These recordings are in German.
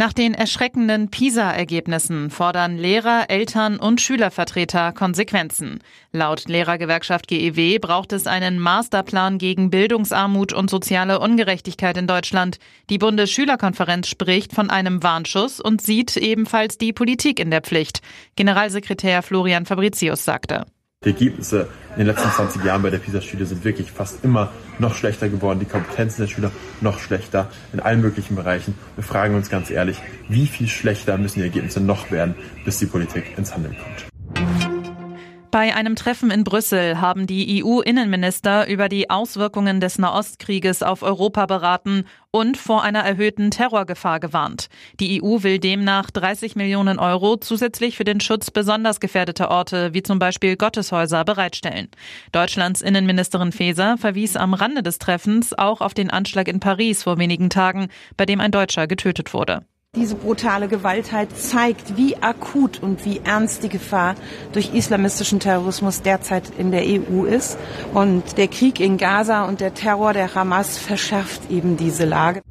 Nach den erschreckenden PISA-Ergebnissen fordern Lehrer, Eltern und Schülervertreter Konsequenzen. Laut Lehrergewerkschaft GEW braucht es einen Masterplan gegen Bildungsarmut und soziale Ungerechtigkeit in Deutschland. Die Bundesschülerkonferenz spricht von einem Warnschuss und sieht ebenfalls die Politik in der Pflicht. Generalsekretär Florian Fabricius sagte. Die Ergebnisse in den letzten 20 Jahren bei der PISA-Studie sind wirklich fast immer noch schlechter geworden. Die Kompetenzen der Schüler noch schlechter in allen möglichen Bereichen. Wir fragen uns ganz ehrlich, wie viel schlechter müssen die Ergebnisse noch werden, bis die Politik ins Handeln kommt. Bei einem Treffen in Brüssel haben die EU-Innenminister über die Auswirkungen des Nahostkrieges auf Europa beraten und vor einer erhöhten Terrorgefahr gewarnt. Die EU will demnach 30 Millionen Euro zusätzlich für den Schutz besonders gefährdeter Orte wie zum Beispiel Gotteshäuser bereitstellen. Deutschlands Innenministerin Faeser verwies am Rande des Treffens auch auf den Anschlag in Paris vor wenigen Tagen, bei dem ein Deutscher getötet wurde. Diese brutale Gewaltheit zeigt, wie akut und wie ernst die Gefahr durch islamistischen Terrorismus derzeit in der EU ist. Und der Krieg in Gaza und der Terror der Hamas verschärft eben diese Lage.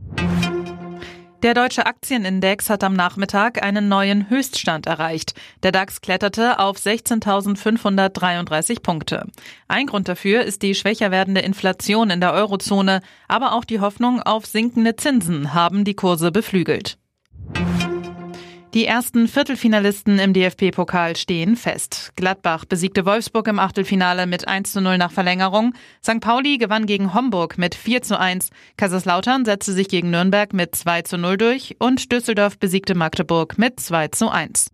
Der deutsche Aktienindex hat am Nachmittag einen neuen Höchststand erreicht. Der DAX kletterte auf 16.533 Punkte. Ein Grund dafür ist die schwächer werdende Inflation in der Eurozone, aber auch die Hoffnung auf sinkende Zinsen haben die Kurse beflügelt. Die ersten Viertelfinalisten im DFB-Pokal stehen fest. Gladbach besiegte Wolfsburg im Achtelfinale mit 1 zu 0 nach Verlängerung. St. Pauli gewann gegen Homburg mit 4 zu 1. Kaiserslautern setzte sich gegen Nürnberg mit 2 zu 0 durch und Düsseldorf besiegte Magdeburg mit 2 zu 1.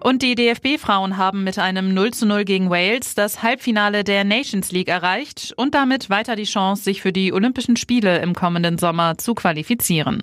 Und die DFB-Frauen haben mit einem 0 zu 0 gegen Wales das Halbfinale der Nations League erreicht und damit weiter die Chance, sich für die Olympischen Spiele im kommenden Sommer zu qualifizieren.